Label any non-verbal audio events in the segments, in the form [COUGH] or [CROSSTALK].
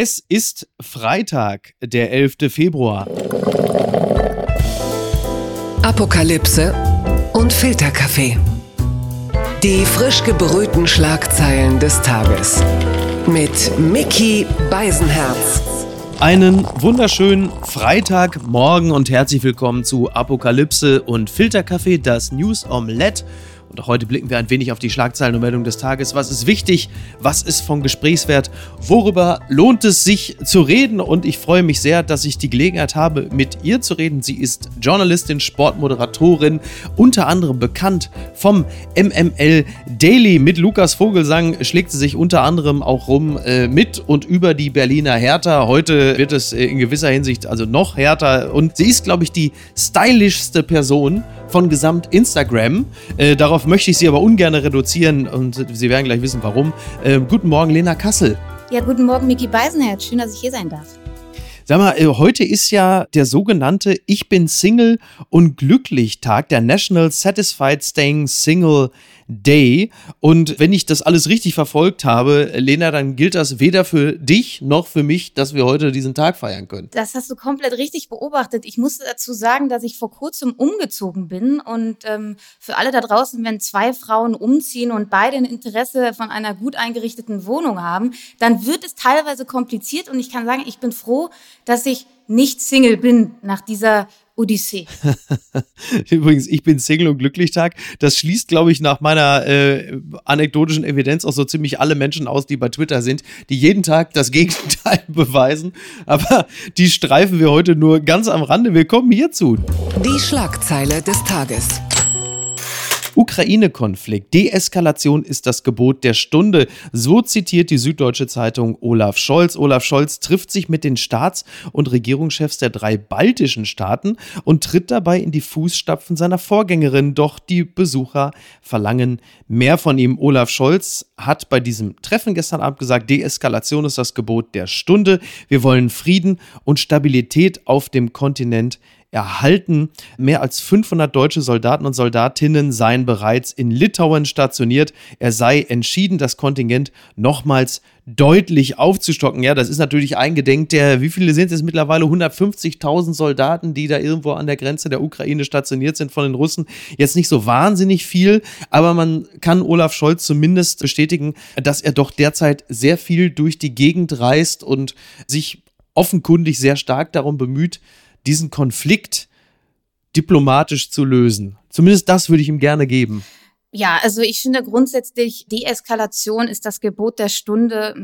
Es ist Freitag, der 11. Februar. Apokalypse und Filterkaffee. Die frisch gebrühten Schlagzeilen des Tages. Mit Mickey Beisenherz. Einen wunderschönen Freitagmorgen und herzlich willkommen zu Apokalypse und Filterkaffee, das News Omelette. Und auch heute blicken wir ein wenig auf die Schlagzeilen und Meldungen des Tages. Was ist wichtig? Was ist von Gesprächswert? Worüber lohnt es sich zu reden? Und ich freue mich sehr, dass ich die Gelegenheit habe, mit ihr zu reden. Sie ist Journalistin, Sportmoderatorin, unter anderem bekannt vom MML Daily. Mit Lukas Vogelsang schlägt sie sich unter anderem auch rum äh, mit und über die Berliner Hertha. Heute wird es äh, in gewisser Hinsicht also noch härter. Und sie ist, glaube ich, die stylischste Person von gesamt Instagram. Äh, darauf möchte ich Sie aber ungern reduzieren und Sie werden gleich wissen, warum. Äh, guten Morgen, Lena Kassel. Ja, guten Morgen, Miki Beisenherz. Schön, dass ich hier sein darf. Sag mal, äh, heute ist ja der sogenannte Ich bin Single und glücklich Tag, der National Satisfied Staying Single Day. Und wenn ich das alles richtig verfolgt habe, Lena, dann gilt das weder für dich noch für mich, dass wir heute diesen Tag feiern können. Das hast du komplett richtig beobachtet. Ich musste dazu sagen, dass ich vor kurzem umgezogen bin. Und ähm, für alle da draußen, wenn zwei Frauen umziehen und beide ein Interesse von einer gut eingerichteten Wohnung haben, dann wird es teilweise kompliziert. Und ich kann sagen, ich bin froh, dass ich nicht Single bin nach dieser Odyssee. [LAUGHS] Übrigens, ich bin Single und glücklich Tag. Das schließt, glaube ich, nach meiner äh, anekdotischen Evidenz auch so ziemlich alle Menschen aus, die bei Twitter sind, die jeden Tag das Gegenteil [LAUGHS] beweisen. Aber die streifen wir heute nur ganz am Rande. Willkommen hierzu. Die Schlagzeile des Tages. Ukraine-Konflikt. Deeskalation ist das Gebot der Stunde. So zitiert die Süddeutsche Zeitung Olaf Scholz. Olaf Scholz trifft sich mit den Staats- und Regierungschefs der drei baltischen Staaten und tritt dabei in die Fußstapfen seiner Vorgängerin. Doch die Besucher verlangen mehr von ihm. Olaf Scholz hat bei diesem Treffen gestern Abend gesagt, Deeskalation ist das Gebot der Stunde. Wir wollen Frieden und Stabilität auf dem Kontinent erhalten. Mehr als 500 deutsche Soldaten und Soldatinnen seien bereits in Litauen stationiert. Er sei entschieden, das Kontingent nochmals deutlich aufzustocken. Ja, das ist natürlich eingedenk der, wie viele sind es mittlerweile? 150.000 Soldaten, die da irgendwo an der Grenze der Ukraine stationiert sind von den Russen. Jetzt nicht so wahnsinnig viel, aber man kann Olaf Scholz zumindest bestätigen, dass er doch derzeit sehr viel durch die Gegend reist und sich offenkundig sehr stark darum bemüht, diesen Konflikt diplomatisch zu lösen. Zumindest das würde ich ihm gerne geben. Ja, also ich finde grundsätzlich, Deeskalation ist das Gebot der Stunde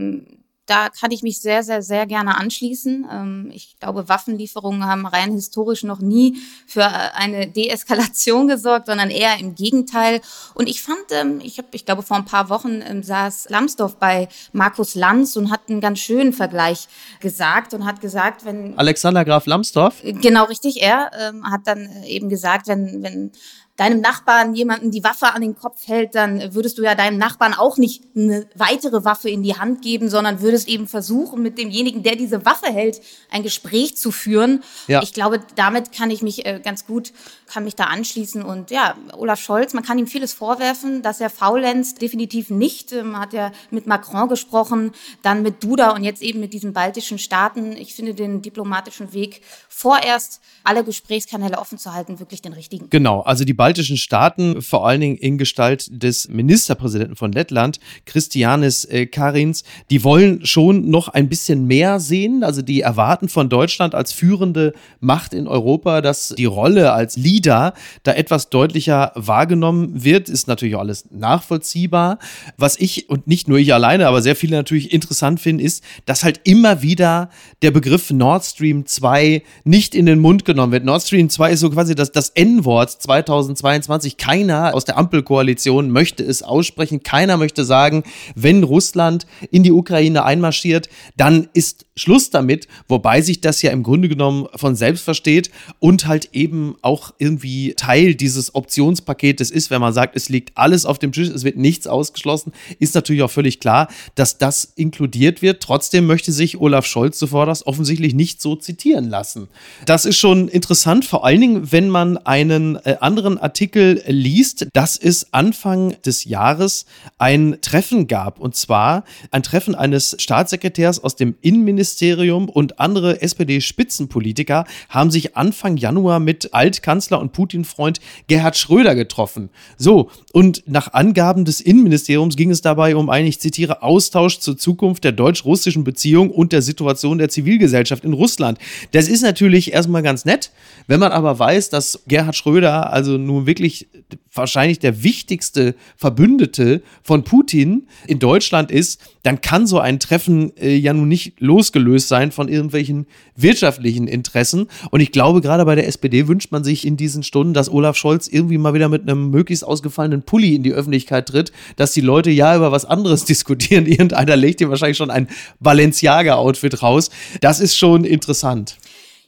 da kann ich mich sehr, sehr, sehr gerne anschließen. Ähm, ich glaube, Waffenlieferungen haben rein historisch noch nie für eine Deeskalation gesorgt, sondern eher im Gegenteil. Und ich fand, ähm, ich habe, ich glaube, vor ein paar Wochen ähm, saß Lambsdorff bei Markus Lanz und hat einen ganz schönen Vergleich gesagt und hat gesagt, wenn Alexander Graf Lambsdorff genau richtig, er hat dann äh, eben gesagt, wenn wenn deinem Nachbarn jemanden die Waffe an den Kopf hält, dann würdest du ja deinem Nachbarn auch nicht eine weitere Waffe in die Hand geben, sondern würdest eben versuchen, mit demjenigen, der diese Waffe hält, ein Gespräch zu führen. Ja. Ich glaube, damit kann ich mich äh, ganz gut, kann mich da anschließen. Und ja, Olaf Scholz, man kann ihm vieles vorwerfen, dass er faulenzt, definitiv nicht. Man ähm, hat ja mit Macron gesprochen, dann mit Duda und jetzt eben mit diesen baltischen Staaten. Ich finde den diplomatischen Weg vorerst alle Gesprächskanäle offen zu halten, wirklich den richtigen. Genau, also die baltischen Staaten, vor allen Dingen in Gestalt des Ministerpräsidenten von Lettland, Christianis äh, Karins, die wollen schon noch ein bisschen mehr sehen. Also die erwarten von Deutschland als führende Macht in Europa, dass die Rolle als Leader da etwas deutlicher wahrgenommen wird. Ist natürlich auch alles nachvollziehbar. Was ich und nicht nur ich alleine, aber sehr viele natürlich interessant finden, ist, dass halt immer wieder der Begriff Nord Stream 2 nicht in den Mund genommen wird. Nord Stream 2 ist so quasi das, das N-Wort 2000 2022. Keiner aus der Ampelkoalition möchte es aussprechen. Keiner möchte sagen, wenn Russland in die Ukraine einmarschiert, dann ist Schluss damit, wobei sich das ja im Grunde genommen von selbst versteht und halt eben auch irgendwie Teil dieses Optionspaketes ist, wenn man sagt, es liegt alles auf dem Tisch, es wird nichts ausgeschlossen, ist natürlich auch völlig klar, dass das inkludiert wird. Trotzdem möchte sich Olaf Scholz zuvor das offensichtlich nicht so zitieren lassen. Das ist schon interessant, vor allen Dingen, wenn man einen äh, anderen Artikel liest, dass es Anfang des Jahres ein Treffen gab. Und zwar ein Treffen eines Staatssekretärs aus dem Innenministerium und andere SPD-Spitzenpolitiker haben sich Anfang Januar mit Altkanzler und Putin-Freund Gerhard Schröder getroffen. So, und nach Angaben des Innenministeriums ging es dabei um einen, ich zitiere, Austausch zur Zukunft der deutsch-russischen Beziehung und der Situation der Zivilgesellschaft in Russland. Das ist natürlich erstmal ganz nett. Wenn man aber weiß, dass Gerhard Schröder also nun wirklich wahrscheinlich der wichtigste Verbündete von Putin in Deutschland ist, dann kann so ein Treffen äh, ja nun nicht losgelöst sein von irgendwelchen wirtschaftlichen Interessen. Und ich glaube, gerade bei der SPD wünscht man sich in diesen Stunden, dass Olaf Scholz irgendwie mal wieder mit einem möglichst ausgefallenen Pulli in die Öffentlichkeit tritt, dass die Leute ja über was anderes [LAUGHS] diskutieren. Irgendeiner legt hier wahrscheinlich schon ein Balenciaga-Outfit raus. Das ist schon interessant.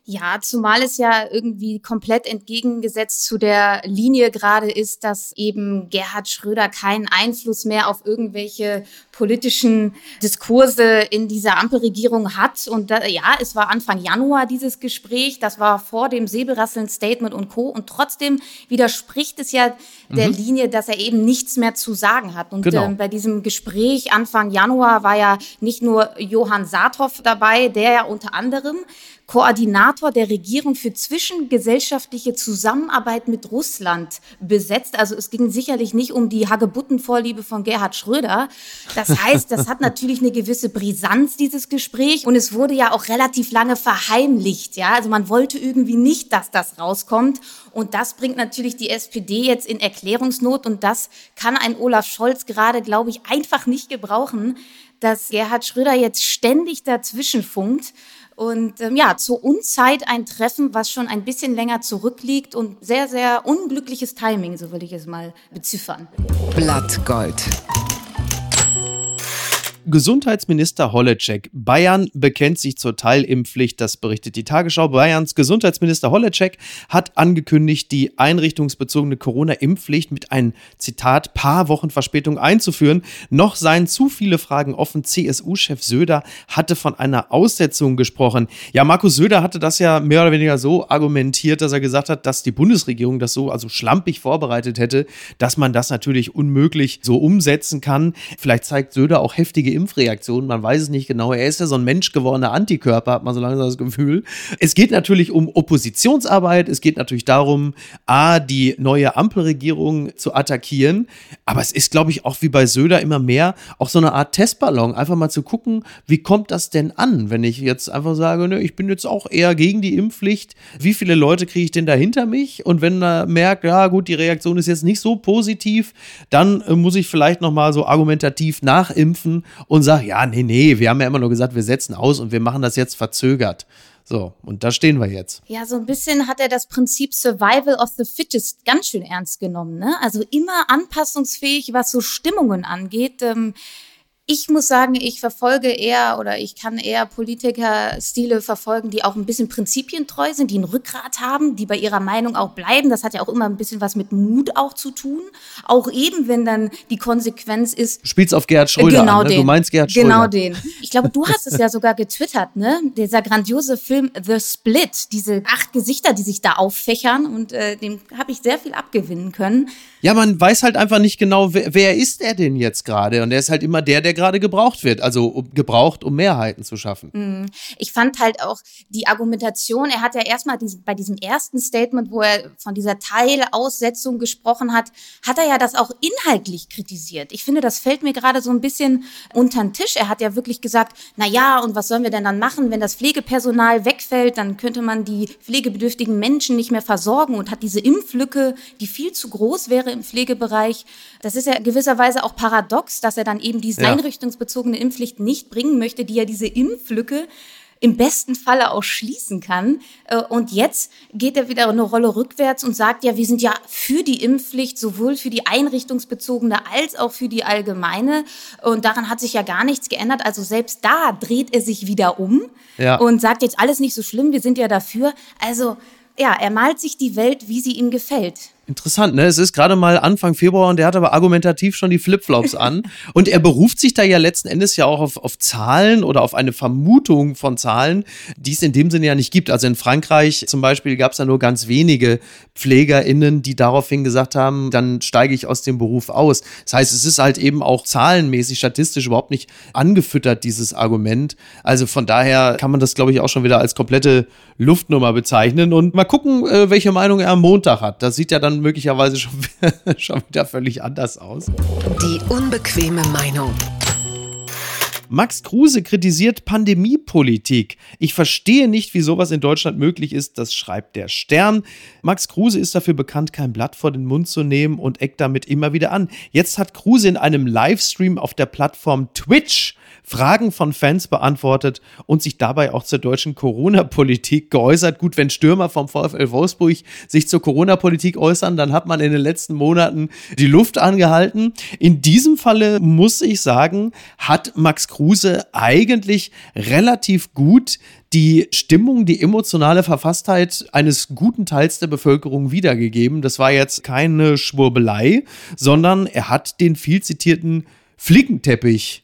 Ja, zumal es ja irgendwie komplett entgegengesetzt zu der Linie gerade ist, dass eben Gerhard Schröder keinen Einfluss mehr auf irgendwelche politischen Diskurse in dieser Ampelregierung hat. Und da, ja, es war Anfang Januar dieses Gespräch, das war vor dem Säbelrasseln-Statement und Co. Und trotzdem widerspricht es ja der mhm. Linie, dass er eben nichts mehr zu sagen hat. Und genau. äh, bei diesem Gespräch Anfang Januar war ja nicht nur Johann Saathoff dabei, der ja unter anderem Koordinator der Regierung für zwischengesellschaftliche Zusammenarbeit mit Russland besetzt. Also es ging sicherlich nicht um die Hagebuttenvorliebe von Gerhard Schröder. Das [LAUGHS] heißt, das hat natürlich eine gewisse Brisanz, dieses Gespräch. Und es wurde ja auch relativ lange verheimlicht. Ja, also man wollte irgendwie nicht, dass das rauskommt. Und das bringt natürlich die SPD jetzt in Erklärungsnot. Und das kann ein Olaf Scholz gerade, glaube ich, einfach nicht gebrauchen, dass Gerhard Schröder jetzt ständig dazwischen funkt. Und ähm, ja, zur Unzeit ein Treffen, was schon ein bisschen länger zurückliegt und sehr, sehr unglückliches Timing, so würde ich es mal beziffern. Blattgold. Gesundheitsminister Holleczek. Bayern bekennt sich zur Teilimpfpflicht, das berichtet die Tagesschau. Bayerns Gesundheitsminister Holleczek hat angekündigt, die einrichtungsbezogene Corona-Impfpflicht mit ein Zitat paar Wochen Verspätung einzuführen. Noch seien zu viele Fragen offen. CSU-Chef Söder hatte von einer Aussetzung gesprochen. Ja, Markus Söder hatte das ja mehr oder weniger so argumentiert, dass er gesagt hat, dass die Bundesregierung das so also schlampig vorbereitet hätte, dass man das natürlich unmöglich so umsetzen kann. Vielleicht zeigt Söder auch heftige Impfreaktionen. Man weiß es nicht genau. Er ist ja so ein menschgewordener Antikörper, hat man so langsam das Gefühl. Es geht natürlich um Oppositionsarbeit. Es geht natürlich darum, A, die neue Ampelregierung zu attackieren. Aber es ist, glaube ich, auch wie bei Söder immer mehr auch so eine Art Testballon. Einfach mal zu gucken, wie kommt das denn an, wenn ich jetzt einfach sage, ne, ich bin jetzt auch eher gegen die Impfpflicht. Wie viele Leute kriege ich denn da hinter mich? Und wenn er merkt, ja gut, die Reaktion ist jetzt nicht so positiv, dann äh, muss ich vielleicht noch mal so argumentativ nachimpfen und sage, ja, nee, nee, wir haben ja immer nur gesagt, wir setzen aus und wir machen das jetzt verzögert. So, und da stehen wir jetzt. Ja, so ein bisschen hat er das Prinzip Survival of the Fittest ganz schön ernst genommen. Ne? Also immer anpassungsfähig, was so Stimmungen angeht. Ähm, ich muss sagen, ich verfolge eher oder ich kann eher Politikerstile verfolgen, die auch ein bisschen prinzipientreu sind, die ein Rückgrat haben, die bei ihrer Meinung auch bleiben. Das hat ja auch immer ein bisschen was mit Mut auch zu tun. Auch eben, wenn dann die Konsequenz ist. Du spielst auf Gerhard Schröder genau an, ne? Du meinst Gerhard Schröder. Genau den. Ich glaube, du hast es ja sogar getwittert, ne? Dieser grandiose Film The Split, diese acht Gesichter, die sich da auffächern und äh, dem habe ich sehr viel abgewinnen können. Ja, man weiß halt einfach nicht genau, wer, wer ist er denn jetzt gerade? Und er ist halt immer der, der gerade gebraucht wird, also um, gebraucht, um Mehrheiten zu schaffen. Mhm. Ich fand halt auch die Argumentation, er hat ja erstmal diesen, bei diesem ersten Statement, wo er von dieser Teilaussetzung gesprochen hat, hat er ja das auch inhaltlich kritisiert. Ich finde, das fällt mir gerade so ein bisschen unter den Tisch. Er hat ja wirklich gesagt, na ja, und was sollen wir denn dann machen, wenn das Pflegepersonal wegfällt, dann könnte man die pflegebedürftigen Menschen nicht mehr versorgen und hat diese Impflücke, die viel zu groß wäre im Pflegebereich. Das ist ja gewisserweise auch paradox, dass er dann eben diese ja. Einrichtungsbezogene Impfpflicht nicht bringen möchte, die ja diese Impflücke im besten Falle auch schließen kann. Äh, und jetzt geht er wieder eine Rolle rückwärts und sagt, ja, wir sind ja für die Impfpflicht, sowohl für die einrichtungsbezogene als auch für die allgemeine. Und daran hat sich ja gar nichts geändert. Also selbst da dreht er sich wieder um ja. und sagt jetzt alles nicht so schlimm, wir sind ja dafür. Also ja, er malt sich die Welt, wie sie ihm gefällt. Interessant, ne? Es ist gerade mal Anfang Februar und der hat aber argumentativ schon die Flipflops an. [LAUGHS] Und er beruft sich da ja letzten Endes ja auch auf, auf Zahlen oder auf eine Vermutung von Zahlen, die es in dem Sinne ja nicht gibt. Also in Frankreich zum Beispiel gab es da nur ganz wenige PflegerInnen, die daraufhin gesagt haben, dann steige ich aus dem Beruf aus. Das heißt, es ist halt eben auch zahlenmäßig, statistisch überhaupt nicht angefüttert, dieses Argument. Also von daher kann man das, glaube ich, auch schon wieder als komplette Luftnummer bezeichnen. Und mal gucken, äh, welche Meinung er am Montag hat. Das sieht ja dann möglicherweise schon, [LAUGHS] schon wieder völlig anders aus. Die unbequeme Meinung. Max Kruse kritisiert Pandemiepolitik. Ich verstehe nicht, wie sowas in Deutschland möglich ist, das schreibt der Stern. Max Kruse ist dafür bekannt, kein Blatt vor den Mund zu nehmen und eckt damit immer wieder an. Jetzt hat Kruse in einem Livestream auf der Plattform Twitch Fragen von Fans beantwortet und sich dabei auch zur deutschen Corona-Politik geäußert. Gut, wenn Stürmer vom VfL Wolfsburg sich zur Corona-Politik äußern, dann hat man in den letzten Monaten die Luft angehalten. In diesem Falle muss ich sagen, hat Max Kruse eigentlich relativ gut die Stimmung, die emotionale Verfasstheit eines guten Teils der Bevölkerung wiedergegeben. Das war jetzt keine Schwurbelei, sondern er hat den viel zitierten Flickenteppich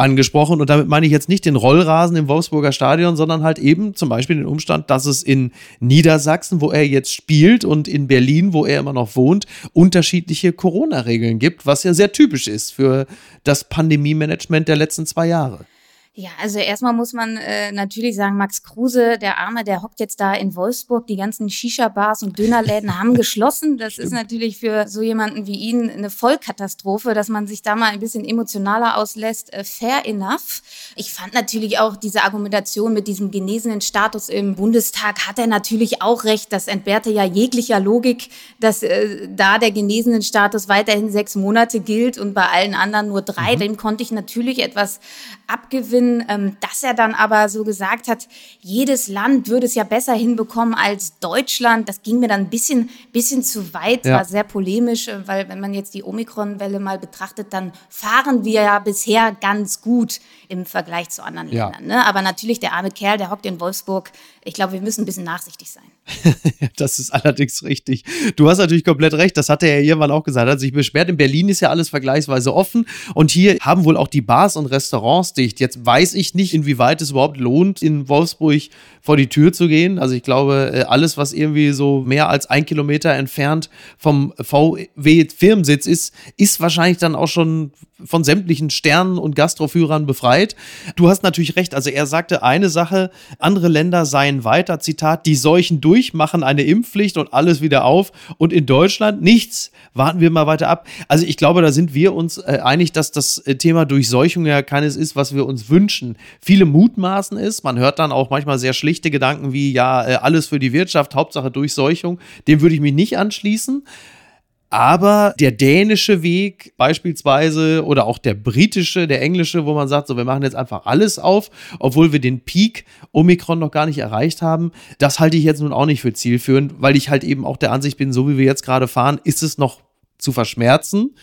angesprochen. Und damit meine ich jetzt nicht den Rollrasen im Wolfsburger Stadion, sondern halt eben zum Beispiel den Umstand, dass es in Niedersachsen, wo er jetzt spielt, und in Berlin, wo er immer noch wohnt, unterschiedliche Corona-Regeln gibt, was ja sehr typisch ist für das Pandemie-Management der letzten zwei Jahre. Ja, also erstmal muss man äh, natürlich sagen, Max Kruse, der Arme, der hockt jetzt da in Wolfsburg. Die ganzen Shisha-Bars und Dönerläden haben [LAUGHS] geschlossen. Das ist natürlich für so jemanden wie ihn eine Vollkatastrophe, dass man sich da mal ein bisschen emotionaler auslässt. Äh, fair enough. Ich fand natürlich auch diese Argumentation mit diesem genesenen Status im Bundestag hat er natürlich auch recht. Das entbehrte ja jeglicher Logik, dass äh, da der genesenen Status weiterhin sechs Monate gilt und bei allen anderen nur drei. Mhm. Dem konnte ich natürlich etwas abgewinnen, ähm, dass er dann aber so gesagt hat, jedes Land würde es ja besser hinbekommen als Deutschland. Das ging mir dann ein bisschen, bisschen zu weit, ja. war sehr polemisch, äh, weil wenn man jetzt die Omikron-Welle mal betrachtet, dann fahren wir ja bisher ganz gut im Vergleich zu anderen ja. Ländern. Ne? Aber natürlich der arme Kerl, der hockt in Wolfsburg. Ich glaube, wir müssen ein bisschen nachsichtig sein. [LAUGHS] das ist allerdings richtig. Du hast natürlich komplett recht. Das hat er ja irgendwann auch gesagt. Er hat sich beschwert. In Berlin ist ja alles vergleichsweise offen. Und hier haben wohl auch die Bars und Restaurants dicht. Jetzt weiß ich nicht, inwieweit es überhaupt lohnt, in Wolfsburg vor die Tür zu gehen. Also ich glaube, äh, alles, was irgendwie so mehr als ein Kilometer entfernt vom VW-Firmensitz ist, ist wahrscheinlich dann auch schon von sämtlichen Sternen und Gastroführern befreit. Du hast natürlich recht. Also er sagte eine Sache, andere Länder seien weiter, Zitat, die Seuchen durch, machen eine Impfpflicht und alles wieder auf. Und in Deutschland nichts. Warten wir mal weiter ab. Also ich glaube, da sind wir uns äh, einig, dass das äh, Thema Durchseuchung ja keines ist, was wir uns wünschen. Viele mutmaßen ist. Man hört dann auch manchmal sehr schlichte Gedanken wie, ja, äh, alles für die Wirtschaft, Hauptsache Durchseuchung. Dem würde ich mich nicht anschließen. Aber der dänische Weg beispielsweise oder auch der britische, der englische, wo man sagt, so wir machen jetzt einfach alles auf, obwohl wir den Peak Omikron noch gar nicht erreicht haben, das halte ich jetzt nun auch nicht für zielführend, weil ich halt eben auch der Ansicht bin, so wie wir jetzt gerade fahren, ist es noch zu verschmerzen.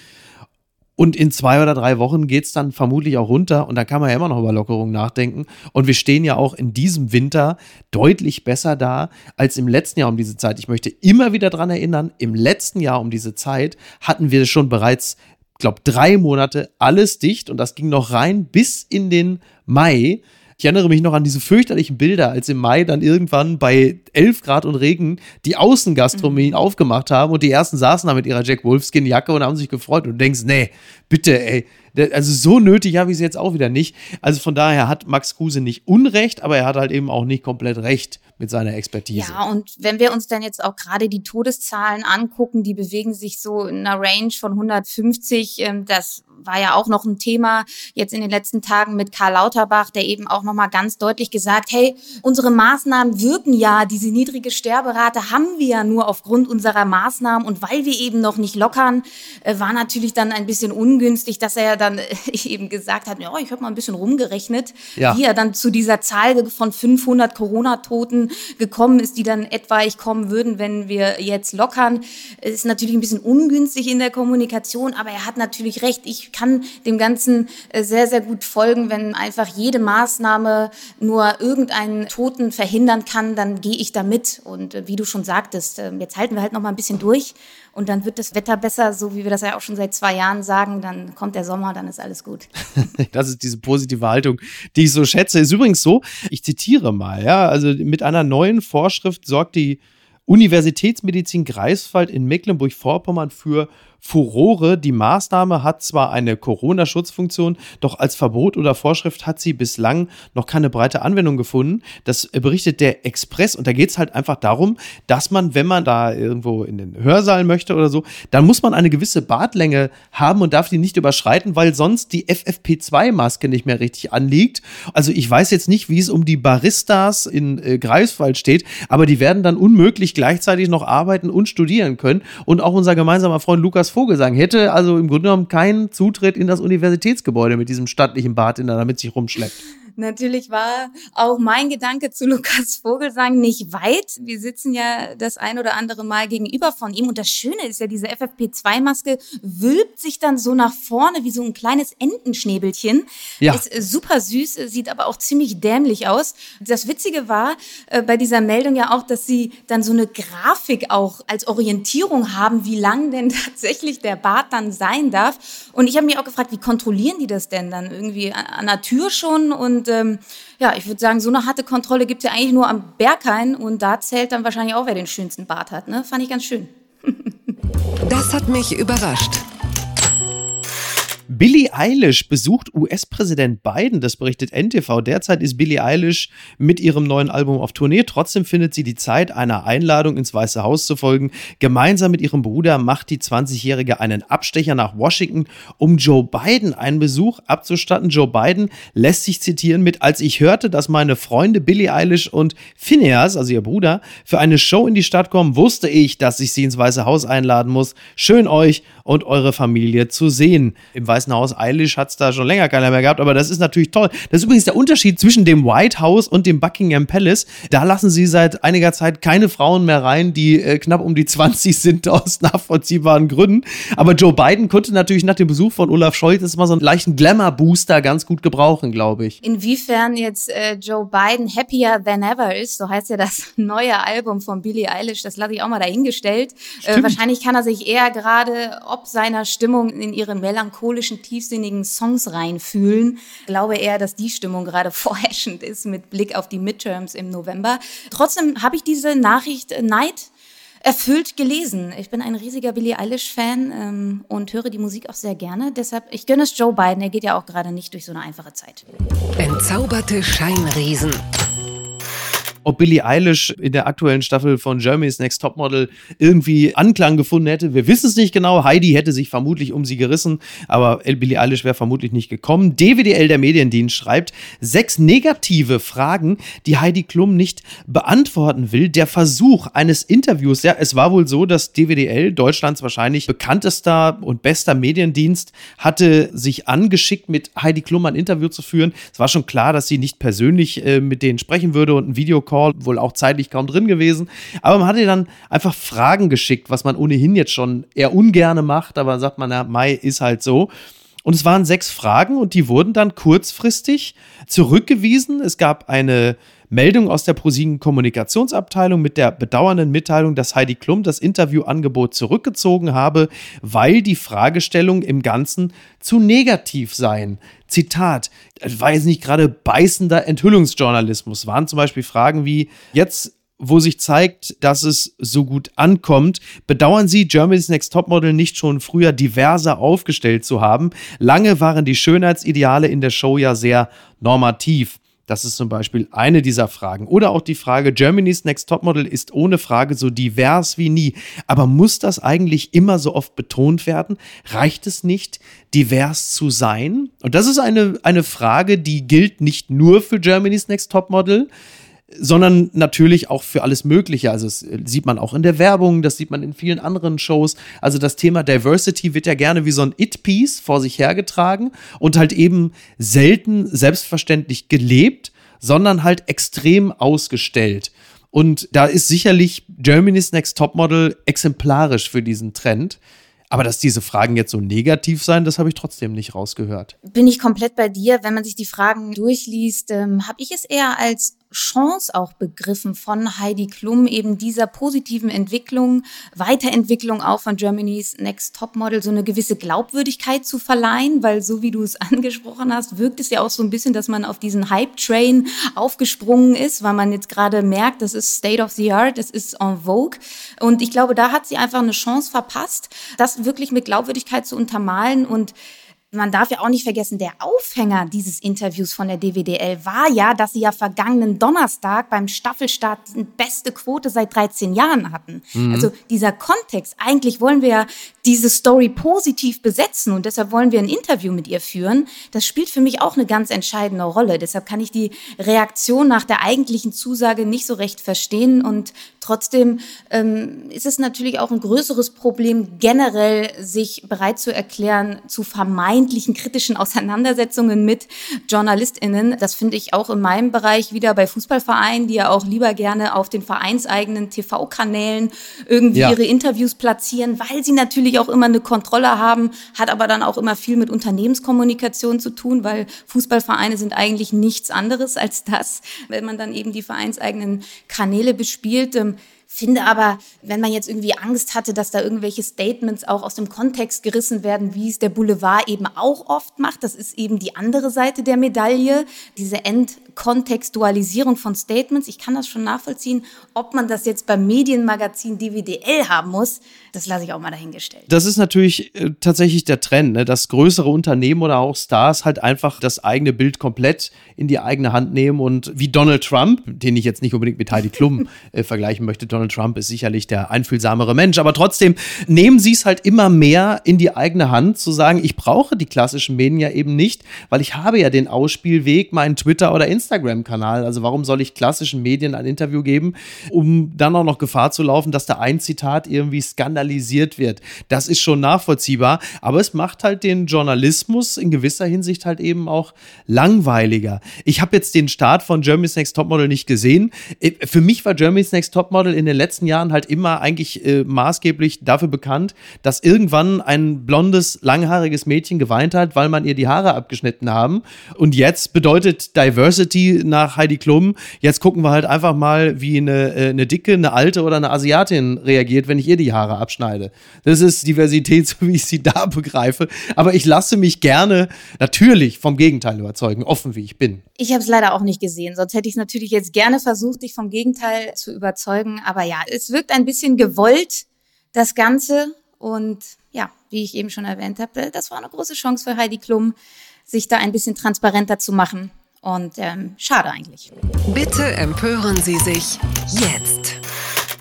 Und in zwei oder drei Wochen geht's dann vermutlich auch runter und da kann man ja immer noch über Lockerungen nachdenken. Und wir stehen ja auch in diesem Winter deutlich besser da als im letzten Jahr um diese Zeit. Ich möchte immer wieder dran erinnern, im letzten Jahr um diese Zeit hatten wir schon bereits, glaube drei Monate alles dicht und das ging noch rein bis in den Mai. Ich erinnere mich noch an diese fürchterlichen Bilder, als im Mai dann irgendwann bei 11 Grad und Regen die Außengastronomien mhm. aufgemacht haben und die ersten saßen da mit ihrer Jack Wolfskin Jacke und haben sich gefreut und du denkst, nee, bitte, ey, also so nötig habe ich es jetzt auch wieder nicht. Also von daher hat Max Kruse nicht Unrecht, aber er hat halt eben auch nicht komplett recht mit seiner Expertise. Ja, und wenn wir uns dann jetzt auch gerade die Todeszahlen angucken, die bewegen sich so in einer Range von 150. Ähm, das war ja auch noch ein Thema jetzt in den letzten Tagen mit Karl Lauterbach, der eben auch nochmal ganz deutlich gesagt, hey, unsere Maßnahmen wirken ja, diese niedrige Sterberate haben wir ja nur aufgrund unserer Maßnahmen und weil wir eben noch nicht lockern, äh, war natürlich dann ein bisschen ungünstig, dass er dann [LAUGHS] eben gesagt hat, ja, ich habe mal ein bisschen rumgerechnet, ja. wie er dann zu dieser Zahl von 500 Corona-Toten gekommen ist, die dann etwaig kommen würden, wenn wir jetzt lockern. Es ist natürlich ein bisschen ungünstig in der Kommunikation, aber er hat natürlich recht. Ich kann dem Ganzen äh, sehr, sehr gut folgen. Wenn einfach jede Maßnahme nur irgendeinen Toten verhindern kann, dann gehe ich da mit. Und äh, wie du schon sagtest, äh, jetzt halten wir halt noch mal ein bisschen durch und dann wird das Wetter besser, so wie wir das ja auch schon seit zwei Jahren sagen. Dann kommt der Sommer, dann ist alles gut. [LAUGHS] das ist diese positive Haltung, die ich so schätze. Ist übrigens so, ich zitiere mal, ja, also mit einer neuen Vorschrift sorgt die Universitätsmedizin Greifswald in Mecklenburg-Vorpommern für Furore. Die Maßnahme hat zwar eine Corona-Schutzfunktion, doch als Verbot oder Vorschrift hat sie bislang noch keine breite Anwendung gefunden. Das berichtet der Express und da geht es halt einfach darum, dass man, wenn man da irgendwo in den Hörsaal möchte oder so, dann muss man eine gewisse Bartlänge haben und darf die nicht überschreiten, weil sonst die FFP2-Maske nicht mehr richtig anliegt. Also ich weiß jetzt nicht, wie es um die Baristas in äh, Greifswald steht, aber die werden dann unmöglich gleichzeitig noch arbeiten und studieren können. Und auch unser gemeinsamer Freund Lukas Lukas Vogelsang hätte also im Grunde genommen keinen Zutritt in das Universitätsgebäude mit diesem stattlichen Bart, den er da mit sich rumschleppt. Natürlich war auch mein Gedanke zu Lukas Vogelsang nicht weit. Wir sitzen ja das ein oder andere Mal gegenüber von ihm. Und das Schöne ist ja, diese FFP2-Maske wölbt sich dann so nach vorne wie so ein kleines Entenschnäbelchen. Ja. Ist äh, super süß, sieht aber auch ziemlich dämlich aus. Das Witzige war äh, bei dieser Meldung ja auch, dass sie dann so eine Grafik auch als Orientierung haben, wie lang denn [LAUGHS] tatsächlich der Bart dann sein darf. Und ich habe mich auch gefragt, wie kontrollieren die das denn dann? Irgendwie an der Tür schon und ähm, ja, ich würde sagen, so eine harte Kontrolle gibt es ja eigentlich nur am Berghain und da zählt dann wahrscheinlich auch, wer den schönsten Bart hat. Ne? Fand ich ganz schön. [LAUGHS] das hat mich überrascht. Billie Eilish besucht US-Präsident Biden, das berichtet NTV. Derzeit ist Billie Eilish mit ihrem neuen Album auf Tournee. Trotzdem findet sie die Zeit, einer Einladung ins Weiße Haus zu folgen. Gemeinsam mit ihrem Bruder macht die 20-Jährige einen Abstecher nach Washington, um Joe Biden einen Besuch abzustatten. Joe Biden lässt sich zitieren mit, als ich hörte, dass meine Freunde Billie Eilish und Phineas, also ihr Bruder, für eine Show in die Stadt kommen, wusste ich, dass ich sie ins Weiße Haus einladen muss. Schön euch und eure Familie zu sehen. Im Weißen Haus Eilish hat es da schon länger keiner mehr gehabt, aber das ist natürlich toll. Das ist übrigens der Unterschied zwischen dem White House und dem Buckingham Palace. Da lassen sie seit einiger Zeit keine Frauen mehr rein, die äh, knapp um die 20 sind aus nachvollziehbaren Gründen. Aber Joe Biden konnte natürlich nach dem Besuch von Olaf Scholz jetzt mal so einen leichten Glamour-Booster ganz gut gebrauchen, glaube ich. Inwiefern jetzt äh, Joe Biden happier than ever ist, so heißt ja das [LAUGHS] neue Album von Billie Eilish, das lasse ich auch mal dahingestellt. Äh, wahrscheinlich kann er sich eher gerade ob seiner Stimmung in ihre melancholischen, tiefsinnigen Songs reinfühlen. Glaube eher, dass die Stimmung gerade [LAUGHS] vorherrschend ist mit Blick auf die Midterms im November. Trotzdem habe ich diese Nachricht äh, Neid erfüllt gelesen. Ich bin ein riesiger Billie Eilish-Fan ähm, und höre die Musik auch sehr gerne. Deshalb, ich gönne es Joe Biden. Er geht ja auch gerade nicht durch so eine einfache Zeit. Entzauberte Scheinriesen ob Billie Eilish in der aktuellen Staffel von Germany's Next Topmodel irgendwie Anklang gefunden hätte. Wir wissen es nicht genau. Heidi hätte sich vermutlich um sie gerissen, aber Billie Eilish wäre vermutlich nicht gekommen. DWDL, der Mediendienst, schreibt sechs negative Fragen, die Heidi Klum nicht beantworten will. Der Versuch eines Interviews. Ja, es war wohl so, dass DWDL, Deutschlands wahrscheinlich bekanntester und bester Mediendienst, hatte sich angeschickt, mit Heidi Klum ein Interview zu führen. Es war schon klar, dass sie nicht persönlich äh, mit denen sprechen würde und ein Videocall Call wohl auch zeitlich kaum drin gewesen. Aber man hat ihr dann einfach Fragen geschickt, was man ohnehin jetzt schon eher ungerne macht, aber sagt man, ja, Mai ist halt so. Und es waren sechs Fragen und die wurden dann kurzfristig zurückgewiesen. Es gab eine Meldung aus der ProSieben Kommunikationsabteilung mit der bedauernden Mitteilung, dass Heidi Klum das Interviewangebot zurückgezogen habe, weil die Fragestellungen im Ganzen zu negativ seien. Zitat, jetzt nicht gerade beißender Enthüllungsjournalismus, waren zum Beispiel Fragen wie, jetzt wo sich zeigt, dass es so gut ankommt. Bedauern Sie, Germany's Next Topmodel nicht schon früher diverser aufgestellt zu haben? Lange waren die Schönheitsideale in der Show ja sehr normativ. Das ist zum Beispiel eine dieser Fragen. Oder auch die Frage, Germany's Next Topmodel ist ohne Frage so divers wie nie. Aber muss das eigentlich immer so oft betont werden? Reicht es nicht, divers zu sein? Und das ist eine, eine Frage, die gilt nicht nur für Germany's Next Topmodel sondern natürlich auch für alles Mögliche. Also das sieht man auch in der Werbung, das sieht man in vielen anderen Shows. Also das Thema Diversity wird ja gerne wie so ein It-Piece vor sich hergetragen und halt eben selten selbstverständlich gelebt, sondern halt extrem ausgestellt. Und da ist sicherlich Germany's Next Topmodel exemplarisch für diesen Trend. Aber dass diese Fragen jetzt so negativ seien, das habe ich trotzdem nicht rausgehört. Bin ich komplett bei dir. Wenn man sich die Fragen durchliest, ähm, habe ich es eher als Chance auch begriffen von Heidi Klum, eben dieser positiven Entwicklung, Weiterentwicklung auch von Germany's Next Top Model, so eine gewisse Glaubwürdigkeit zu verleihen, weil so wie du es [LAUGHS] angesprochen hast, wirkt es ja auch so ein bisschen, dass man auf diesen Hype-Train aufgesprungen ist, weil man jetzt gerade merkt, das ist State of the Art, das ist en vogue. Und ich glaube, da hat sie einfach eine Chance verpasst, das wirklich mit Glaubwürdigkeit zu untermalen und man darf ja auch nicht vergessen, der Aufhänger dieses Interviews von der DWDL war ja, dass sie ja vergangenen Donnerstag beim Staffelstart die beste Quote seit 13 Jahren hatten. Mhm. Also dieser Kontext, eigentlich wollen wir ja diese Story positiv besetzen und deshalb wollen wir ein Interview mit ihr führen. Das spielt für mich auch eine ganz entscheidende Rolle. Deshalb kann ich die Reaktion nach der eigentlichen Zusage nicht so recht verstehen und trotzdem ähm, ist es natürlich auch ein größeres Problem, generell sich bereit zu erklären, zu vermeintlichen kritischen Auseinandersetzungen mit JournalistInnen. Das finde ich auch in meinem Bereich wieder bei Fußballvereinen, die ja auch lieber gerne auf den vereinseigenen TV-Kanälen irgendwie ja. ihre Interviews platzieren, weil sie natürlich auch immer eine Kontrolle haben, hat aber dann auch immer viel mit Unternehmenskommunikation zu tun, weil Fußballvereine sind eigentlich nichts anderes als das, wenn man dann eben die vereinseigenen Kanäle bespielt. Ähm, Finde aber, wenn man jetzt irgendwie Angst hatte, dass da irgendwelche Statements auch aus dem Kontext gerissen werden, wie es der Boulevard eben auch oft macht, das ist eben die andere Seite der Medaille, diese Entkontextualisierung von Statements. Ich kann das schon nachvollziehen. Ob man das jetzt beim Medienmagazin DWDL haben muss, das lasse ich auch mal dahingestellt. Das ist natürlich äh, tatsächlich der Trend, ne? dass größere Unternehmen oder auch Stars halt einfach das eigene Bild komplett in die eigene Hand nehmen und wie Donald Trump, den ich jetzt nicht unbedingt mit Heidi Klum [LAUGHS] äh, vergleichen möchte, Donald Trump ist sicherlich der einfühlsamere Mensch, aber trotzdem nehmen sie es halt immer mehr in die eigene Hand, zu sagen, ich brauche die klassischen Medien ja eben nicht, weil ich habe ja den Ausspielweg, meinen Twitter- oder Instagram-Kanal. Also warum soll ich klassischen Medien ein Interview geben, um dann auch noch Gefahr zu laufen, dass da ein Zitat irgendwie skandalisiert wird. Das ist schon nachvollziehbar, aber es macht halt den Journalismus in gewisser Hinsicht halt eben auch langweiliger. Ich habe jetzt den Start von Germany's Next Topmodel nicht gesehen. Äh, für mich war Germany's Next Topmodel in den letzten Jahren halt immer eigentlich äh, maßgeblich dafür bekannt, dass irgendwann ein blondes, langhaariges Mädchen geweint hat, weil man ihr die Haare abgeschnitten haben. Und jetzt bedeutet Diversity nach Heidi Klum, jetzt gucken wir halt einfach mal, wie eine, äh, eine dicke, eine alte oder eine Asiatin reagiert, wenn ich ihr die Haare abschneide. Das ist Diversität, [LAUGHS] so wie ich sie da begreife. Aber ich lasse mich gerne natürlich vom Gegenteil überzeugen, offen wie ich bin. Ich habe es leider auch nicht gesehen, sonst hätte ich es natürlich jetzt gerne versucht, dich vom Gegenteil zu überzeugen. Aber ja, es wirkt ein bisschen gewollt, das Ganze. Und ja, wie ich eben schon erwähnt habe, das war eine große Chance für Heidi Klum, sich da ein bisschen transparenter zu machen. Und ähm, schade eigentlich. Bitte empören Sie sich jetzt.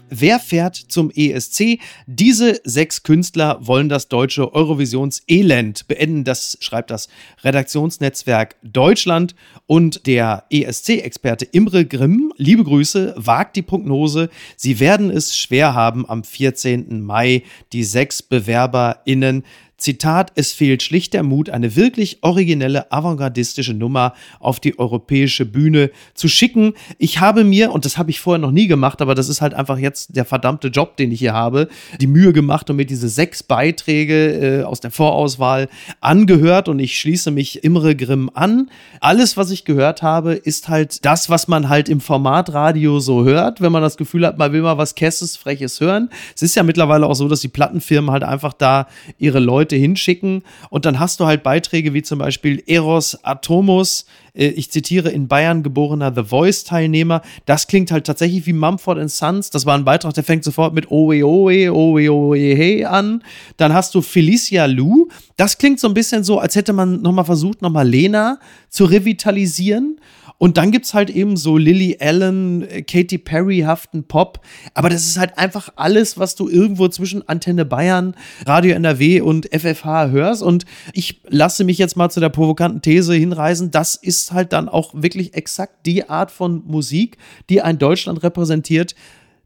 Wer fährt zum ESC? Diese sechs Künstler wollen das deutsche Eurovisions-Elend beenden. Das schreibt das Redaktionsnetzwerk Deutschland. Und der ESC-Experte Imre Grimm, liebe Grüße, wagt die Prognose. Sie werden es schwer haben am 14. Mai, die sechs BewerberInnen Zitat, es fehlt schlicht der Mut, eine wirklich originelle, avantgardistische Nummer auf die europäische Bühne zu schicken. Ich habe mir, und das habe ich vorher noch nie gemacht, aber das ist halt einfach jetzt der verdammte Job, den ich hier habe, die Mühe gemacht und mir diese sechs Beiträge äh, aus der Vorauswahl angehört und ich schließe mich Imre Grimm an. Alles, was ich gehört habe, ist halt das, was man halt im Formatradio so hört, wenn man das Gefühl hat, man will mal was Kesses, Freches hören. Es ist ja mittlerweile auch so, dass die Plattenfirmen halt einfach da ihre Leute Leute hinschicken und dann hast du halt Beiträge wie zum Beispiel Eros Atomos, äh, ich zitiere, in Bayern geborener The Voice-Teilnehmer. Das klingt halt tatsächlich wie Mumford Sons. Das war ein Beitrag, der fängt sofort mit Owe Owe Owe Owe Hey an. Dann hast du Felicia Lou. Das klingt so ein bisschen so, als hätte man nochmal versucht, nochmal Lena zu revitalisieren. Und dann gibt es halt eben so Lily Allen, äh, Katy Perry-haften Pop. Aber das ist halt einfach alles, was du irgendwo zwischen Antenne Bayern, Radio NRW und FFH hörst. Und ich lasse mich jetzt mal zu der provokanten These hinreisen. Das ist halt dann auch wirklich exakt die Art von Musik, die ein Deutschland repräsentiert,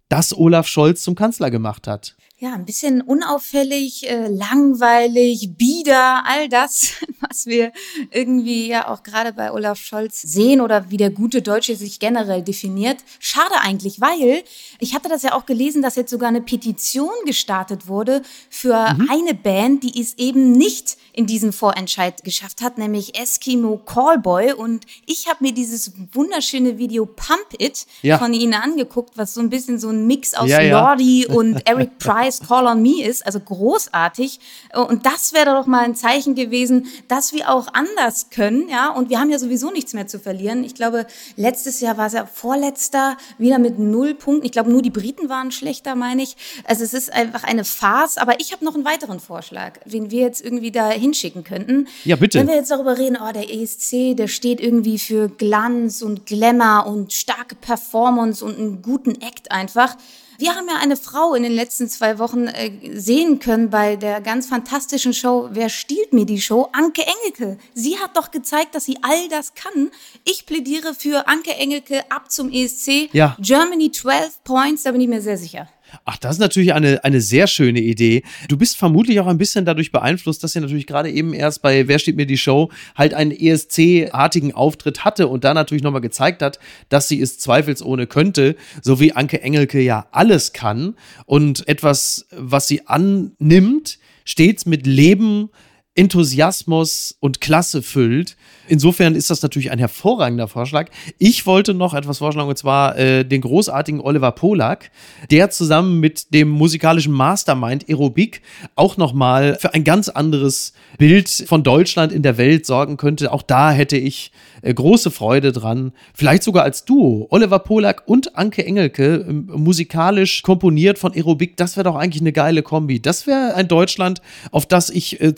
das Olaf Scholz zum Kanzler gemacht hat. Ja, ein bisschen unauffällig, äh, langweilig, bieder, all das, [LAUGHS] was wir irgendwie ja auch gerade bei Olaf Scholz sehen oder wie der gute Deutsche sich generell definiert. Schade eigentlich, weil ich hatte das ja auch gelesen, dass jetzt sogar eine Petition gestartet wurde für mhm. eine Band, die es eben nicht in diesen Vorentscheid geschafft hat, nämlich Eskimo Callboy. Und ich habe mir dieses wunderschöne Video Pump It ja. von ihnen angeguckt, was so ein bisschen so ein Mix aus ja, ja. Lordi und [LAUGHS] Eric Price Call on Me ist. Also großartig. Und das wäre doch mal ein Zeichen gewesen, dass wir auch anders können. Ja, und wir haben ja sowieso nichts mehr zu verlieren. Ich glaube, letztes Jahr war es ja vorletzter, wieder mit null Punkten. Ich glaube, nur die Briten waren schlechter, meine ich. Also es ist einfach eine Farce. Aber ich habe noch einen weiteren Vorschlag, den wir jetzt irgendwie da hinschicken könnten. Ja, bitte. Wenn wir jetzt darüber reden, oh, der ESC, der steht irgendwie für Glanz und Glamour und starke Performance und einen guten Act einfach. Wir haben ja eine Frau in den letzten zwei Wochen äh, sehen können bei der ganz fantastischen Show Wer stiehlt mir die Show? Anke Engelke. Sie hat doch gezeigt, dass sie all das kann. Ich plädiere für Anke Engelke ab zum ESC. Ja. Germany 12 Points, da bin ich mir sehr sicher. Ach, das ist natürlich eine, eine sehr schöne Idee. Du bist vermutlich auch ein bisschen dadurch beeinflusst, dass sie natürlich gerade eben erst bei Wer steht mir die Show halt einen ESC-artigen Auftritt hatte und da natürlich nochmal gezeigt hat, dass sie es zweifelsohne könnte, so wie Anke Engelke ja alles kann und etwas, was sie annimmt, stets mit Leben, Enthusiasmus und Klasse füllt. Insofern ist das natürlich ein hervorragender Vorschlag. Ich wollte noch etwas vorschlagen, und zwar äh, den großartigen Oliver Polak, der zusammen mit dem musikalischen Mastermind Aerobik auch nochmal für ein ganz anderes Bild von Deutschland in der Welt sorgen könnte. Auch da hätte ich äh, große Freude dran. Vielleicht sogar als Duo. Oliver Polak und Anke Engelke, äh, musikalisch komponiert von Aerobik. Das wäre doch eigentlich eine geile Kombi. Das wäre ein Deutschland, auf das ich äh,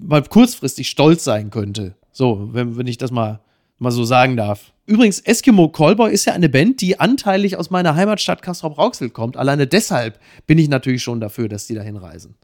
mal kurzfristig stolz sein könnte. So, wenn, wenn ich das mal, mal so sagen darf. Übrigens, Eskimo Callboy ist ja eine Band, die anteilig aus meiner Heimatstadt Castrop-Rauxel kommt. Alleine deshalb bin ich natürlich schon dafür, dass die da hinreisen.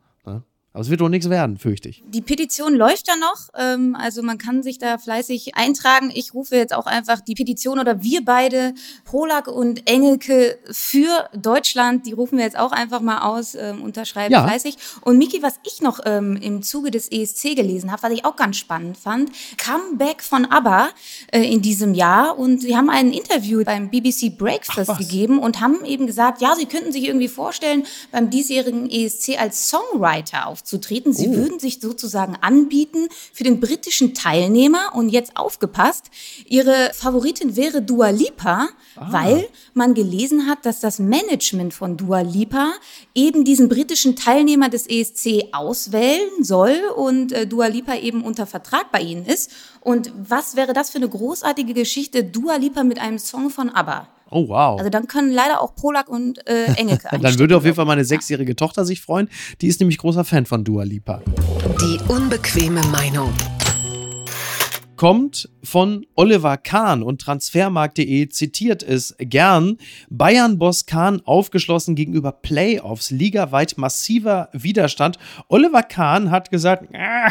Aber es wird wohl nichts werden, fürchte ich. Die Petition läuft ja noch. Ähm, also man kann sich da fleißig eintragen. Ich rufe jetzt auch einfach die Petition oder wir beide, Polak und Engelke für Deutschland, die rufen wir jetzt auch einfach mal aus, ähm, unterschreiben ja. fleißig. Und Miki, was ich noch ähm, im Zuge des ESC gelesen habe, was ich auch ganz spannend fand, Comeback von ABBA äh, in diesem Jahr. Und sie haben ein Interview beim BBC Breakfast gegeben und haben eben gesagt, ja, sie könnten sich irgendwie vorstellen, beim diesjährigen ESC als Songwriter aufzunehmen aufzutreten. Sie oh. würden sich sozusagen anbieten für den britischen Teilnehmer. Und jetzt aufgepasst, ihre Favoritin wäre Dua Lipa, ah. weil man gelesen hat, dass das Management von Dua Lipa eben diesen britischen Teilnehmer des ESC auswählen soll und äh, Dua Lipa eben unter Vertrag bei ihnen ist. Und was wäre das für eine großartige Geschichte, Dua Lipa mit einem Song von ABBA? Oh, wow. Also dann können leider auch Polak und äh, [LAUGHS] Engelke Dann würde auf jeden Fall meine sechsjährige Tochter sich freuen. Die ist nämlich großer Fan von Dua Lipa. Die unbequeme Meinung kommt von Oliver Kahn und transfermarkt.de zitiert es gern. Bayern-Boss Kahn aufgeschlossen gegenüber Playoffs, ligaweit massiver Widerstand. Oliver Kahn hat gesagt, ah,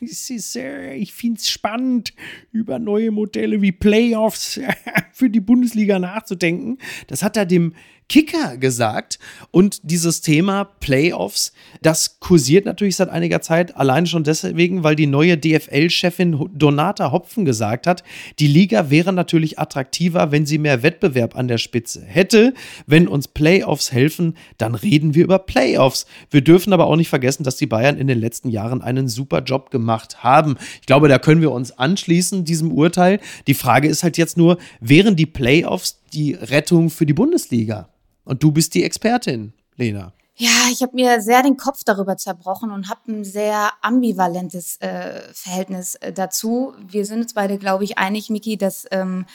ich finde es spannend, über neue Modelle wie Playoffs [LAUGHS] für die Bundesliga nachzudenken. Das hat er dem Kicker gesagt. Und dieses Thema Playoffs, das kursiert natürlich seit einiger Zeit, allein schon deswegen, weil die neue DFL-Chefin Donata Hopfen gesagt hat, die Liga wäre natürlich attraktiver, wenn sie mehr Wettbewerb an der Spitze hätte. Wenn uns Playoffs helfen, dann reden wir über Playoffs. Wir dürfen aber auch nicht vergessen, dass die Bayern in den letzten Jahren einen super Job gemacht haben. Ich glaube, da können wir uns anschließen, diesem Urteil. Die Frage ist halt jetzt nur, wären die Playoffs die Rettung für die Bundesliga? Und du bist die Expertin, Lena. Ja, ich habe mir sehr den Kopf darüber zerbrochen und habe ein sehr ambivalentes äh, Verhältnis äh, dazu. Wir sind uns beide, glaube ich, einig, Miki, dass ähm,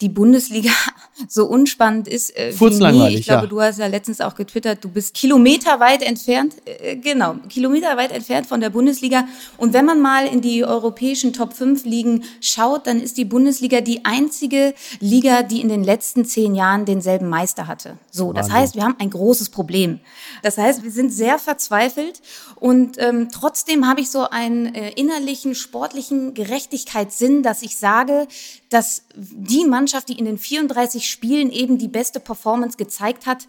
die Bundesliga [LAUGHS] so unspannend ist äh, wie nie. Ich glaube, ja. du hast ja letztens auch getwittert, du bist kilometerweit entfernt, äh, genau, kilometerweit entfernt von der Bundesliga. Und wenn man mal in die europäischen Top 5 Ligen schaut, dann ist die Bundesliga die einzige Liga, die in den letzten zehn Jahren denselben Meister hatte. So, das Wahnsinn. heißt, wir haben ein großes Problem. Das heißt, wir sind sehr verzweifelt und ähm, trotzdem habe ich so einen äh, innerlichen sportlichen Gerechtigkeitssinn, dass ich sage, dass die Mannschaft, die in den 34 Spielen eben die beste Performance gezeigt hat,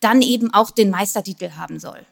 dann eben auch den Meistertitel haben soll.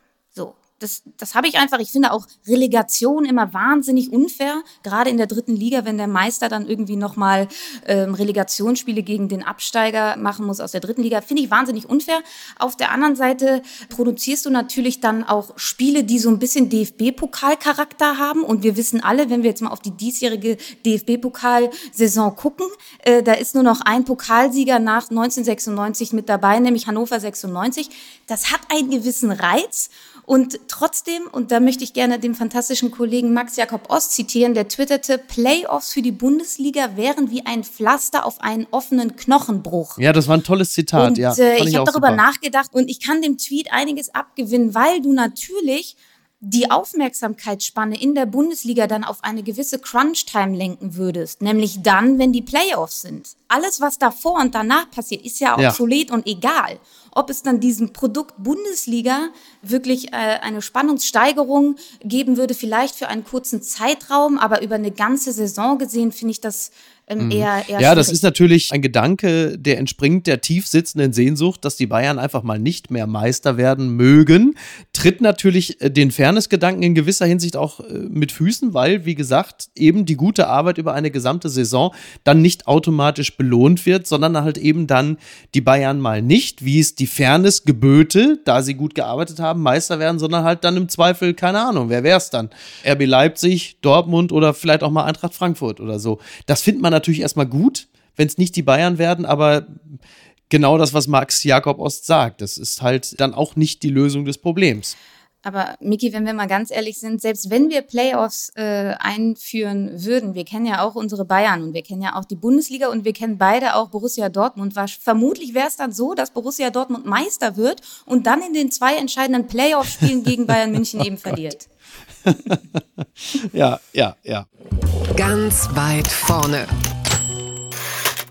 Das, das habe ich einfach. Ich finde auch Relegation immer wahnsinnig unfair, gerade in der dritten Liga, wenn der Meister dann irgendwie nochmal ähm, Relegationsspiele gegen den Absteiger machen muss aus der dritten Liga, finde ich wahnsinnig unfair. Auf der anderen Seite produzierst du natürlich dann auch Spiele, die so ein bisschen DFB-Pokalcharakter haben. Und wir wissen alle, wenn wir jetzt mal auf die diesjährige DFB-Pokalsaison gucken, äh, da ist nur noch ein Pokalsieger nach 1996 mit dabei, nämlich Hannover 96. Das hat einen gewissen Reiz. Und trotzdem, und da möchte ich gerne den fantastischen Kollegen Max Jakob Ost zitieren, der twitterte, Playoffs für die Bundesliga wären wie ein Pflaster auf einen offenen Knochenbruch. Ja, das war ein tolles Zitat. Und ja, äh, ich, ich habe darüber super. nachgedacht und ich kann dem Tweet einiges abgewinnen, weil du natürlich die Aufmerksamkeitsspanne in der Bundesliga dann auf eine gewisse Crunch-Time lenken würdest, nämlich dann, wenn die Playoffs sind. Alles, was davor und danach passiert, ist ja obsolet ja. und egal ob es dann diesem Produkt Bundesliga wirklich äh, eine Spannungssteigerung geben würde, vielleicht für einen kurzen Zeitraum, aber über eine ganze Saison gesehen finde ich das ähm, mhm. eher, eher Ja, das ist natürlich ein Gedanke, der entspringt der tief sitzenden Sehnsucht, dass die Bayern einfach mal nicht mehr Meister werden mögen. Tritt natürlich äh, den Fairness-Gedanken in gewisser Hinsicht auch äh, mit Füßen, weil, wie gesagt, eben die gute Arbeit über eine gesamte Saison dann nicht automatisch belohnt wird, sondern halt eben dann die Bayern mal nicht, wie es die Fairness geböte, da sie gut gearbeitet haben, Meister werden, sondern halt dann im Zweifel, keine Ahnung, wer wäre es dann? RB Leipzig, Dortmund oder vielleicht auch mal Eintracht Frankfurt oder so. Das findet man natürlich erstmal gut, wenn es nicht die Bayern werden, aber genau das, was Max Jakob Ost sagt, das ist halt dann auch nicht die Lösung des Problems. Aber Miki, wenn wir mal ganz ehrlich sind, selbst wenn wir Playoffs äh, einführen würden, wir kennen ja auch unsere Bayern und wir kennen ja auch die Bundesliga und wir kennen beide auch Borussia Dortmund. War, vermutlich wäre es dann so, dass Borussia Dortmund Meister wird und dann in den zwei entscheidenden Playoff-Spielen gegen Bayern München oh eben verliert. [LAUGHS] ja, ja, ja. Ganz weit vorne.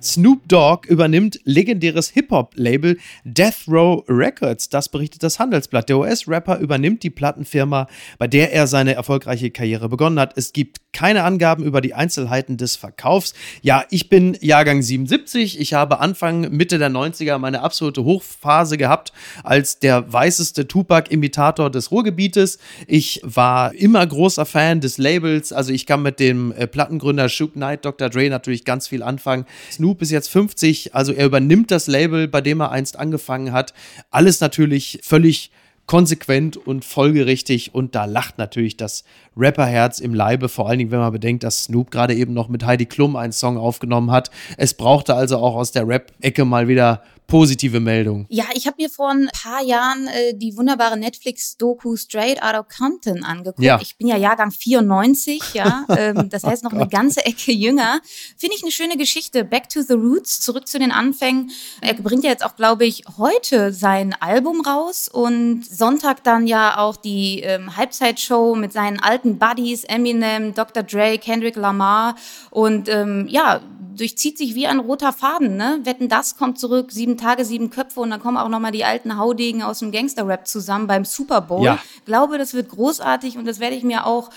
Snoop Dogg übernimmt legendäres Hip-Hop-Label Death Row Records. Das berichtet das Handelsblatt. Der US-Rapper übernimmt die Plattenfirma, bei der er seine erfolgreiche Karriere begonnen hat. Es gibt keine Angaben über die Einzelheiten des Verkaufs. Ja, ich bin Jahrgang 77. Ich habe Anfang, Mitte der 90er meine absolute Hochphase gehabt als der weißeste Tupac-Imitator des Ruhrgebietes. Ich war immer großer Fan des Labels. Also ich kann mit dem äh, Plattengründer Shook Knight, Dr. Dre natürlich ganz viel anfangen. Snoop Snoop ist jetzt 50, also er übernimmt das Label, bei dem er einst angefangen hat. Alles natürlich völlig konsequent und folgerichtig und da lacht natürlich das Rapperherz im Leibe, vor allen Dingen, wenn man bedenkt, dass Snoop gerade eben noch mit Heidi Klum einen Song aufgenommen hat. Es brauchte also auch aus der Rap-Ecke mal wieder positive Meldung. Ja, ich habe mir vor ein paar Jahren äh, die wunderbare Netflix-Doku Straight Outta Compton angeguckt. Ja. Ich bin ja Jahrgang 94, ja, [LAUGHS] ähm, das heißt noch oh eine ganze Ecke jünger. Finde ich eine schöne Geschichte. Back to the Roots, zurück zu den Anfängen. Er bringt ja jetzt auch, glaube ich, heute sein Album raus und Sonntag dann ja auch die ähm, Halbzeitshow mit seinen alten Buddies, Eminem, Dr. Dre, Kendrick Lamar und ähm, ja, durchzieht sich wie ein roter Faden. Ne? Wetten, das kommt zurück, sieben Tage, sieben Köpfe und dann kommen auch nochmal die alten Haudegen aus dem Gangster-Rap zusammen beim Super Bowl. Ja. Glaube, das wird großartig und das werde ich mir auch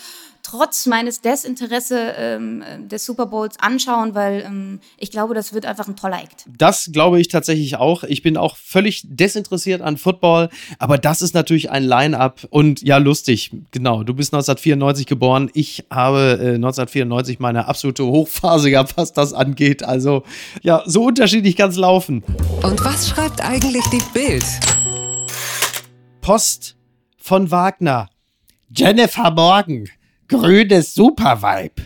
trotz meines Desinteresse ähm, des Super Bowls anschauen, weil ähm, ich glaube, das wird einfach ein toller Act. Das glaube ich tatsächlich auch. Ich bin auch völlig desinteressiert an Football, aber das ist natürlich ein Line-up und ja, lustig. Genau, du bist 1994 geboren. Ich habe äh, 1994 meine absolute Hochphase gehabt, was das angeht. Also ja, so unterschiedlich kann es laufen. Und was schreibt eigentlich die Bild? Post von Wagner. Jennifer Morgan grünes Supervibe.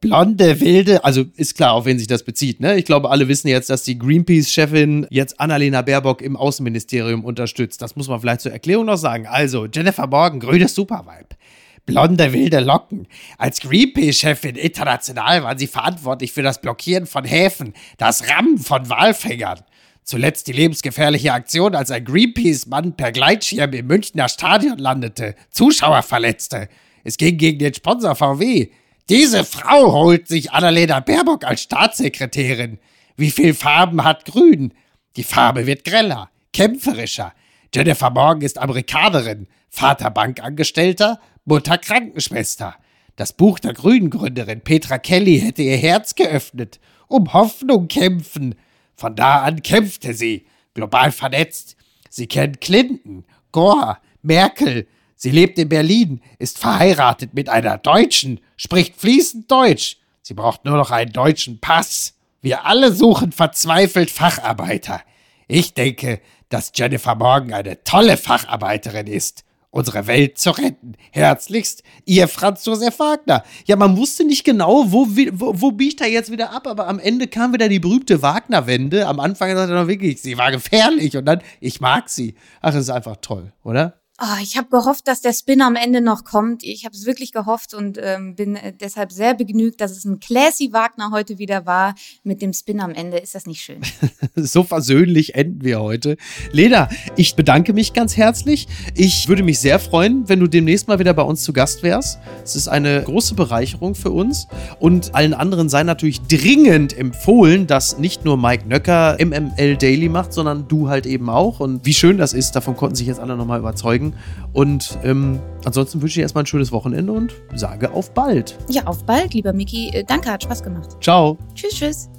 Blonde, wilde, also ist klar, auf wen sich das bezieht. Ne? Ich glaube, alle wissen jetzt, dass die Greenpeace-Chefin jetzt Annalena Baerbock im Außenministerium unterstützt. Das muss man vielleicht zur Erklärung noch sagen. Also, Jennifer Morgan, grünes Supervibe. Blonde, wilde Locken. Als Greenpeace-Chefin international waren sie verantwortlich für das Blockieren von Häfen, das Rammen von Walfängern. Zuletzt die lebensgefährliche Aktion, als ein Greenpeace-Mann per Gleitschirm im Münchner Stadion landete, Zuschauer verletzte. Es ging gegen den Sponsor VW. Diese Frau holt sich Annalena Baerbock als Staatssekretärin. Wie viel Farben hat Grün? Die Farbe wird greller, kämpferischer. Jennifer Morgan ist Amerikanerin, Vater Bankangestellter, Mutter Krankenschwester. Das Buch der Grünen-Gründerin Petra Kelly hätte ihr Herz geöffnet. Um Hoffnung kämpfen. Von da an kämpfte sie, global vernetzt. Sie kennt Clinton, Gore, Merkel, Sie lebt in Berlin, ist verheiratet mit einer Deutschen, spricht fließend Deutsch. Sie braucht nur noch einen deutschen Pass. Wir alle suchen verzweifelt Facharbeiter. Ich denke, dass Jennifer Morgan eine tolle Facharbeiterin ist unsere Welt zu retten. Herzlichst, ihr Franz Josef Wagner. Ja, man wusste nicht genau, wo, wo, wo biegt er jetzt wieder ab, aber am Ende kam wieder die berühmte Wagner-Wende. Am Anfang sagt er noch wirklich, sie war gefährlich und dann, ich mag sie. Ach, das ist einfach toll, oder? Oh, ich habe gehofft, dass der Spin am Ende noch kommt. Ich habe es wirklich gehofft und ähm, bin äh, deshalb sehr begnügt, dass es ein Classy Wagner heute wieder war. Mit dem Spin am Ende ist das nicht schön. [LAUGHS] so versöhnlich enden wir heute. Leda, ich bedanke mich ganz herzlich. Ich würde mich sehr freuen, wenn du demnächst mal wieder bei uns zu Gast wärst. Es ist eine große Bereicherung für uns und allen anderen sei natürlich dringend empfohlen, dass nicht nur Mike Nöcker MML Daily macht, sondern du halt eben auch. Und wie schön das ist, davon konnten sich jetzt alle nochmal überzeugen. Und ähm, ansonsten wünsche ich erstmal ein schönes Wochenende und sage auf bald. Ja, auf bald, lieber Miki. Äh, danke, hat Spaß gemacht. Ciao. Tschüss, tschüss.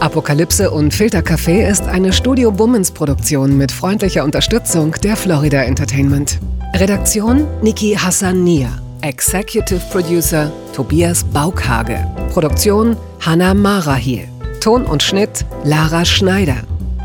Apokalypse und Filtercafé ist eine Studio Bummens Produktion mit freundlicher Unterstützung der Florida Entertainment. Redaktion Niki Hassania. Executive Producer Tobias Baukhage. Produktion Hannah Marahiel. Ton und Schnitt Lara Schneider.